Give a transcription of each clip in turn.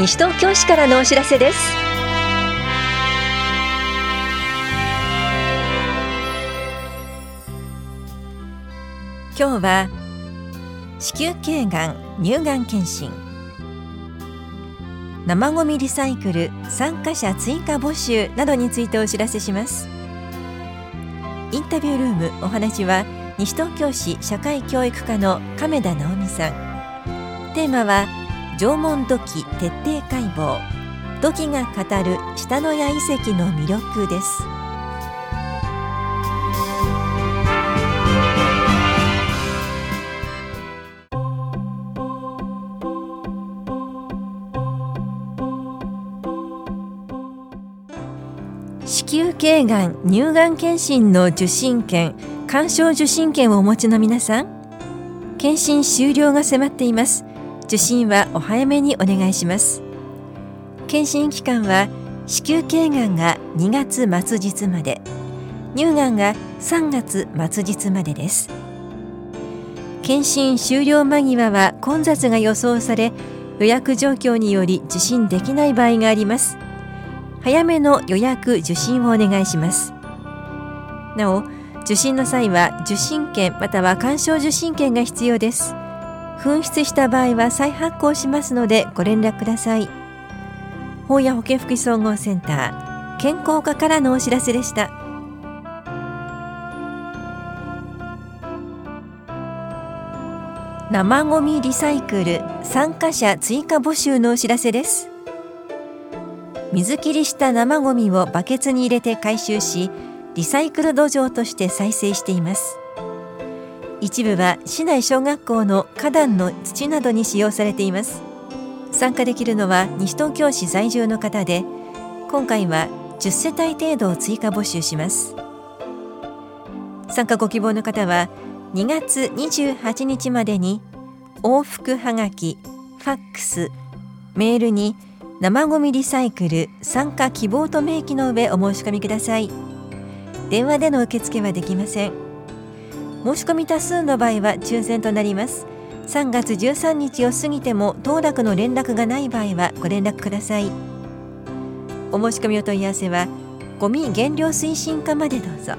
西東京市からのお知らせです。今日は子宮頸がん乳がん検診。生ごみリサイクル参加者追加募集などについてお知らせします。インタビュールームお話は西東京市社会教育課の亀田直美さん。テーマは縄文土器徹底解剖。土器が語る下野谷遺跡の魅力です。子宮頸がん乳がん検診の受診券鑑賞受診券をお持ちの皆さん検診終了が迫っています。受診はお早めにお願いします。検診期間は子宮頸がんが2月末日まで。乳がんが3月末日までです。検診終了間際は混雑が予想され予約状況により受診できない場合があります。早めの予約受診をお願いします。なお受診の際は受診券または鑑賞受診券が必要です。紛失した場合は再発行しますのでご連絡ください。法や保健福祉総合センター健康課からのお知らせでした。生ごみリサイクル参加者追加募集のお知らせです。水切りした生ごみをバケツに入れて回収しリサイクル土壌として再生しています。一部は市内小学校の花壇の土などに使用されています。参加できるのは西東京市在住の方で今回は10世帯程度を追加募集します。参加ご希望の方は2月28日までに往復はがきファックスメールに生ごみリサイクル参加希望と明記の上お申し込みください。電話での受付はできません。申し込み多数の場合は抽選となります。3月13日を過ぎても当落の連絡がない場合はご連絡ください。お申し込みお問い合わせはゴミ減量推進課までどうぞ。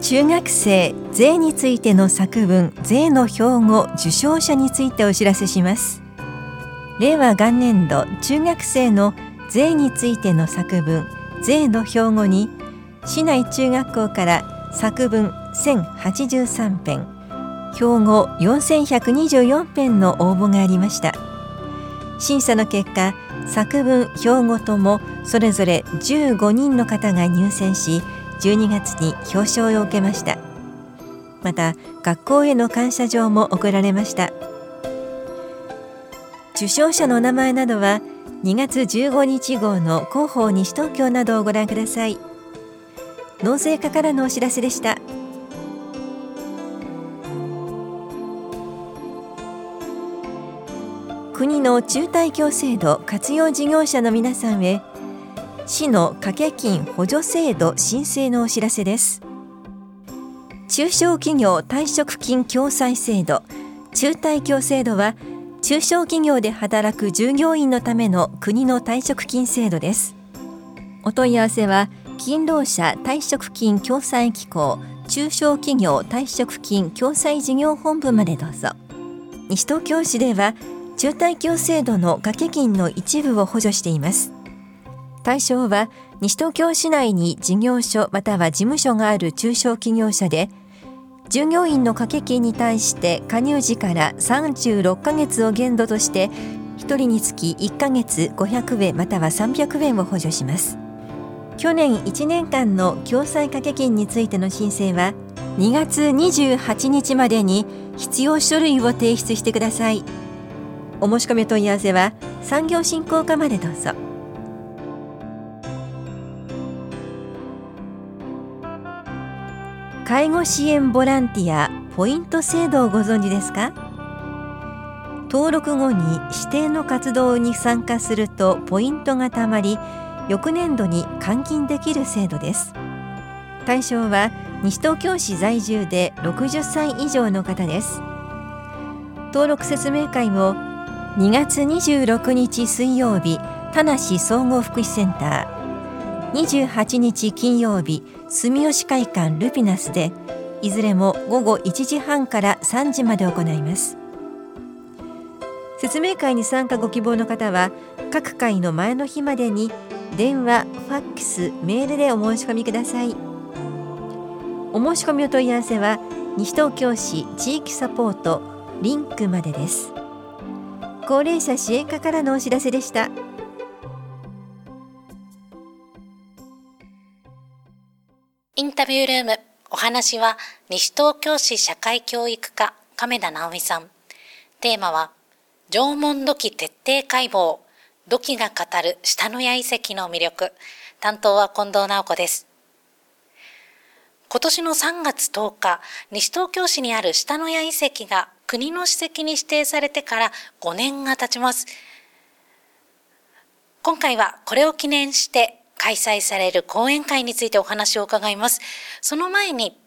中学生税についての作文税の標語受賞者についてお知らせします。令和元年度中学生の税についての作文税の標語に市内中学校から作文1083編標語4124編の応募がありました。審査の結果作文標語ともそれぞれ15人の方が入選し12月に表彰を受けました。また学校への感謝状も贈られました。受賞者の名前などは2月15日号の広報西東京などをご覧ください。納税課からのお知らせでした。国の中退協制度活用事業者の皆さんへ市の掛け金補助制度申請のお知らせです。中小企業退職金共済制度中退協制度は中小企業で働く従業員のための国の退職金制度です。お問い合わせは勤労者退職金共済機構中小企業退職金共済事業本部までどうぞ。西東京市では中退協制度の掛け金の一部を補助しています。対象は西東京市内に事業所または事務所がある中小企業者で従業員の掛け金に対して加入時から36ヶ月を限度として1人につき1ヶ月500円または300円を補助します。去年1年間の共済掛け金についての申請は2月28日までに必要書類を提出してください。お申し込み問い合わせは産業振興課までどうぞ。介護支援ボランティアポイント制度をご存知ですか？登録後に指定の活動に参加するとポイントがたまり翌年度に換金できる制度です。対象は西東京市在住で60歳以上の方です。登録説明会を2月26日水曜日田梨総合福祉センター28日金曜日住吉会館ルピナスでいずれも午後1時半から3時まで行います。説明会に参加ご希望の方は各会の前の日までに電話、ファックス、メールでお申し込みください。お申し込みお問い合わせは西東京市地域サポートリンクまでです。高齢者支援課からのお知らせでした。インタビュールームお話は西東京市社会教育課亀田直美さんテーマは縄文土器徹底解剖、土器が語る下野谷遺跡の魅力。担当は近藤直子です。今年の3月10日、西東京市にある下野谷遺跡が国の史跡に指定されてから5年が経ちます。今回はこれを記念して開催される講演会についてお話を伺います。その前に、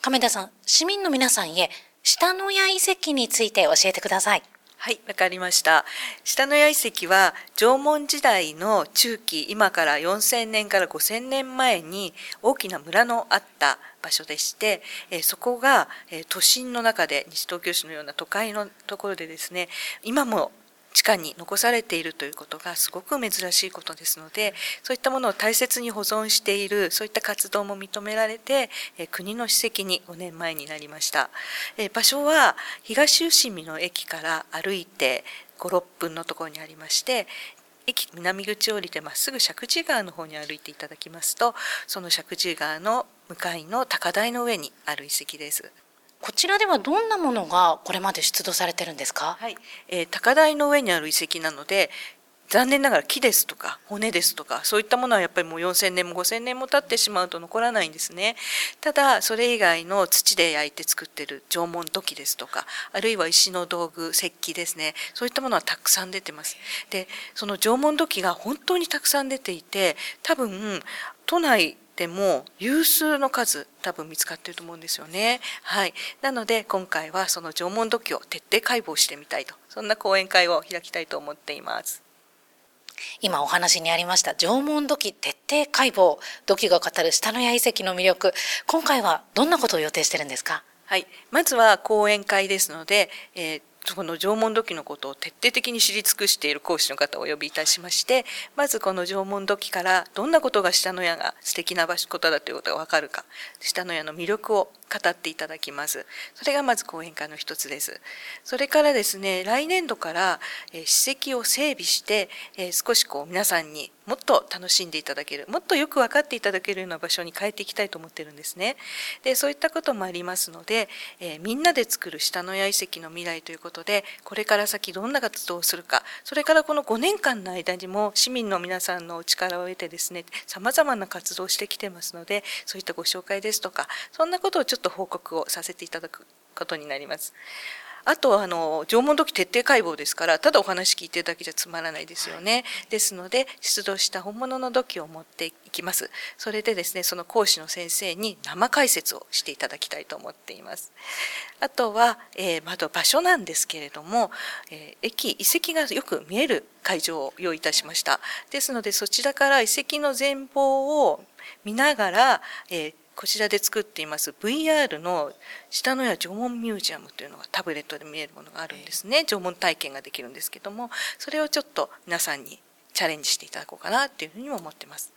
亀田さん、市民の皆さんへ下野谷遺跡について教えてください。はい、わかりました。下野谷遺跡は縄文時代の中期、今から4000年から5000年前に大きな村のあった場所でして、えそこが、え都心の中で西東京市のような都会のところでですね、今も地下に残されているということがすごく珍しいことですのでそういったものを大切に保存しているそういった活動も認められて、国の史跡に5年前になりました、場所は東伏見の駅から歩いて56分のところにありまして駅南口を降りてまっすぐ石神川の方に歩いていただきますとその石神川の向かいの高台の上にある遺跡です。こちらではどんなものがこれまで出土されてるんですか、はい。えー、高台の上にある遺跡なので残念ながら木ですとか骨ですとかそういったものはやっぱりもう4,000年も5,000年も経ってしまうと残らないんですね。ただそれ以外の土で焼いて作ってる縄文土器ですとかあるいは石の道具石器ですね。そういったものはたくさん出てます。でその縄文土器が本当にたくさん出ていて多分都内でも有数の数多分見つかっていると思うんですよね。はい。なので今回はその縄文土器を徹底解剖してみたいと、そんな講演会を開きたいと思っています。今お話にありました縄文土器徹底解剖土器が語る下野谷遺跡の魅力今回はどんなことを予定してるんですか？はいまずは講演会ですので、えーこの縄文土器のことを徹底的に知り尽くしている講師の方をお呼びいたしましてまずこの縄文土器からどんなことが下の矢が素敵な場所ことだということが分かるか下の矢の魅力を語っていただきます。それがまず講演会の一つです。それからですね、来年度から、え史跡を整備して、え少しこう皆さんにもっと楽しんでいただける、もっとよく分かっていただけるような場所に変えていきたいと思ってるんですね。で、そういったこともありますので、えみんなで作る下の谷遺跡の未来ということで、これから先どんな活動をするか、それからこの5年間の間にも市民の皆さんのお力を得てですね、様々な活動をしてきてますので、そういったご紹介ですとか、そんなことをちょっとと報告をさせていただくことになります。あとあの縄文土器徹底解剖ですからただお話聞いてるだけじゃつまらないですよね。ですので出土した本物の土器を持っていきます。それでですねその講師の先生に生解説をしていただきたいと思っています。あとは、えー、まだ場所なんですけれども、えー、駅遺跡がよく見える会場を用意いたしました。ですのでそちらから遺跡の全貌を見ながら、えーこちらで作っています。VR の下野谷縄文ミュージアムというのがタブレットで見えるものがあるんですね。縄文体験ができるんですけどもそれをちょっと皆さんにチャレンジしていただこうかなっていうふうにも思ってます。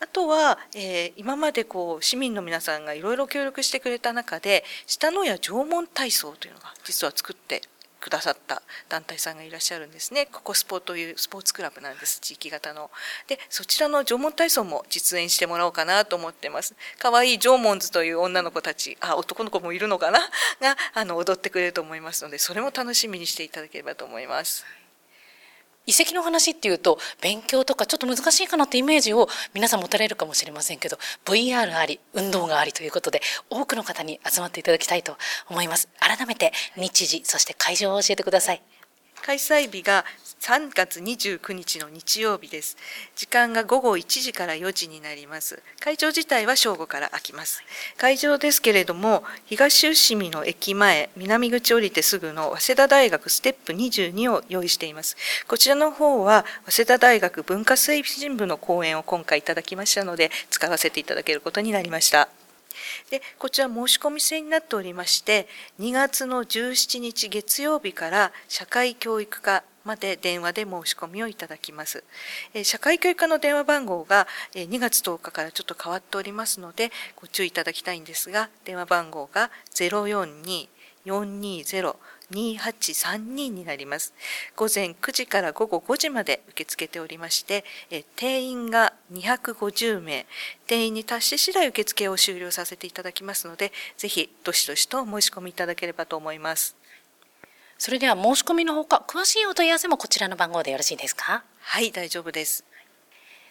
あとは、えー、今までこう市民の皆さんがいろいろ協力してくれた中で下野谷縄文体操というのが実は作ってくださった団体さんがいらっしゃるんですね。ここスポというスポーツクラブなんです。地域型の。で、そちらの縄文体操も実演してもらおうかなと思ってます。可愛い縄文図という女の子たち、あ、男の子もいるのかな？が、あの、踊ってくれると思いますので、それも楽しみにしていただければと思います。遺跡の話っていうと勉強とかちょっと難しいかなってイメージを皆さん持たれるかもしれませんけど VR あり運動がありということで多くの方に集まっていただきたいと思います。改めて日時そして会場を教えてください。開催日が3月29日の日曜日です。時間が午後1時から4時になります。会場自体は正午から開きます。会場ですけれども、東伏見の駅前、南口降りてすぐの早稲田大学ステップ22を用意しています。こちらの方は、早稲田大学文化推進部の講演を今回いただきましたので、使わせていただけることになりました。でこちら申し込み制になっておりまして2月の17日月曜日から社会教育課まで電話で申し込みをいただきます。社会教育課の電話番号が2月10日からちょっと変わっておりますのでご注意いただきたいんですが電話番号が042-420 2832になります。午前9時から午後5時まで受け付けておりまして、定員が250名、定員に達し次第受付を終了させていただきますので、ぜひどしどしと申し込みいただければと思います。それでは申し込みのほか、詳しいお問い合わせもこちらの番号でよろしいですか？はい、大丈夫です。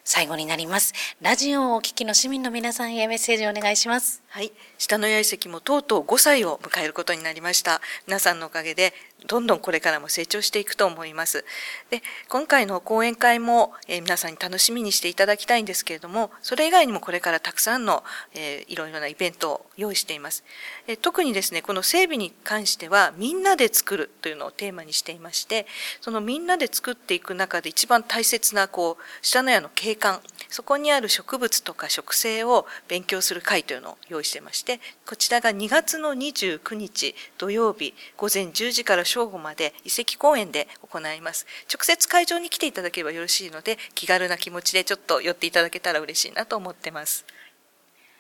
最後になります。ラジオをお聞きの市民の皆さんへメッセージをお願いします。はい、下の八重関もとうとう5歳を迎えることになりました。皆さんのおかげでどんどんこれからも成長していくと思います。で今回の講演会も、えー、皆さんに楽しみにしていただきたいんですけれどもそれ以外にもこれからたくさんの、えー、いろいろなイベントを用意しています、えー、特にですねこの整備に関してはみんなで作るというのをテーマにしていましてそのみんなで作っていく中で一番大切なこう下の屋の景観そこにある植物とか植生を勉強する会というのを用意してましてこちらが2月の29日土曜日午前10時から正午まで遺跡公園で行います。直接会場に来ていただければよろしいので、気軽な気持ちでちょっと寄っていただけたら嬉しいなと思ってます。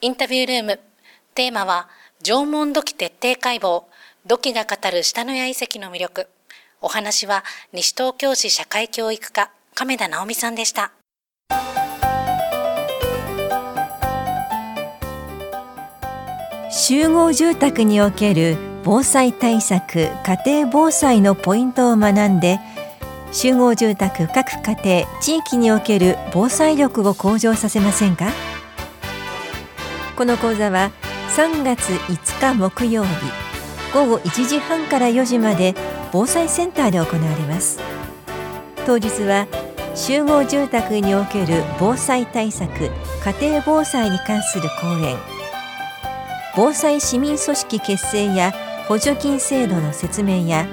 インタビュールーム、テーマは、縄文土器徹底解剖、土器が語る下野谷遺跡の魅力。お話は、西東京市社会教育課、亀田直美さんでした。集合住宅における防災対策家庭防災のポイントを学んで集合住宅各家庭地域における防災力を向上させませんか？この講座は3月5日木曜日午後1時半から4時まで防災センターで行われます。当日は集合住宅における防災対策家庭防災に関する講演。防災市民組織結成や補助金制度の説明や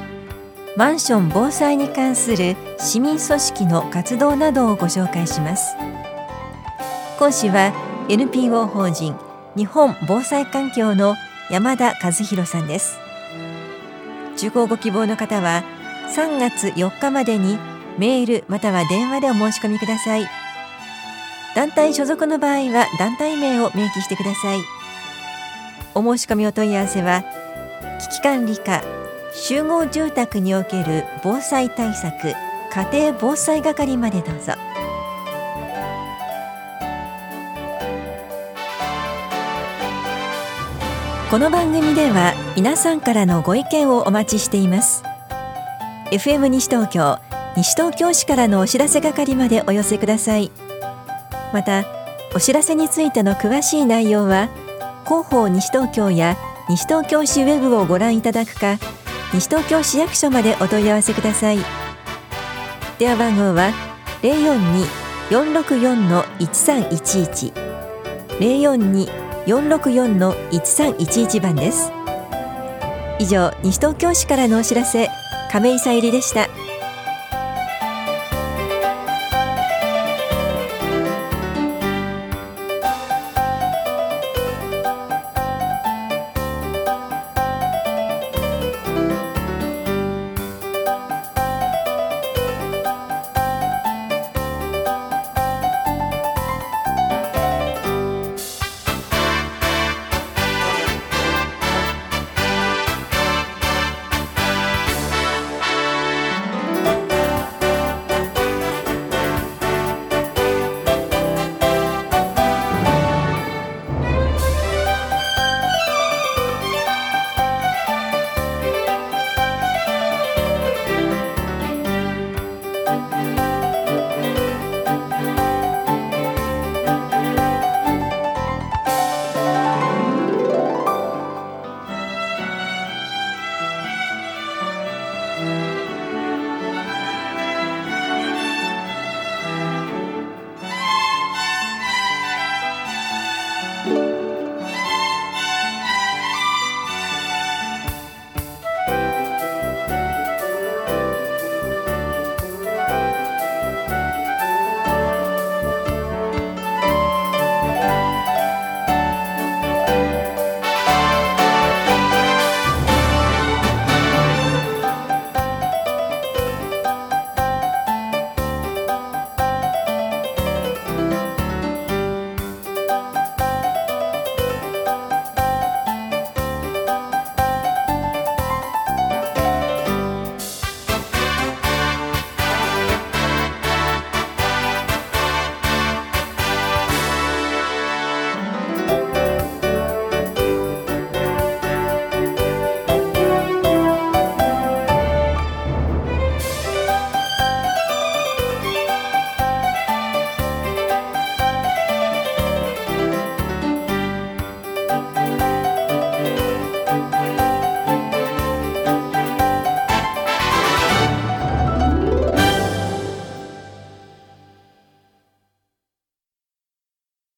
マンション防災に関する市民組織の活動などをご紹介します。講師は NPO 法人日本防災環境の山田和弘さんです。受講ご希望の方は3月4日までにメールまたは電話でお申し込みください。団体所属の場合は団体名を明記してください。お申し込みお問い合わせは危機管理課集合住宅における防災対策家庭防災係までどうぞ。この番組では皆さんからのご意見をお待ちしています。FM 西東京西東京市からのお知らせ係までお寄せください。またお知らせについての詳しい内容は広報西東京や西東京市ウェブをご覧いただくか西東京市役所までお問い合わせください。電話番号は042-464-1311 042-464-1311番です。以上西東京市からのお知らせ亀井さゆりでした。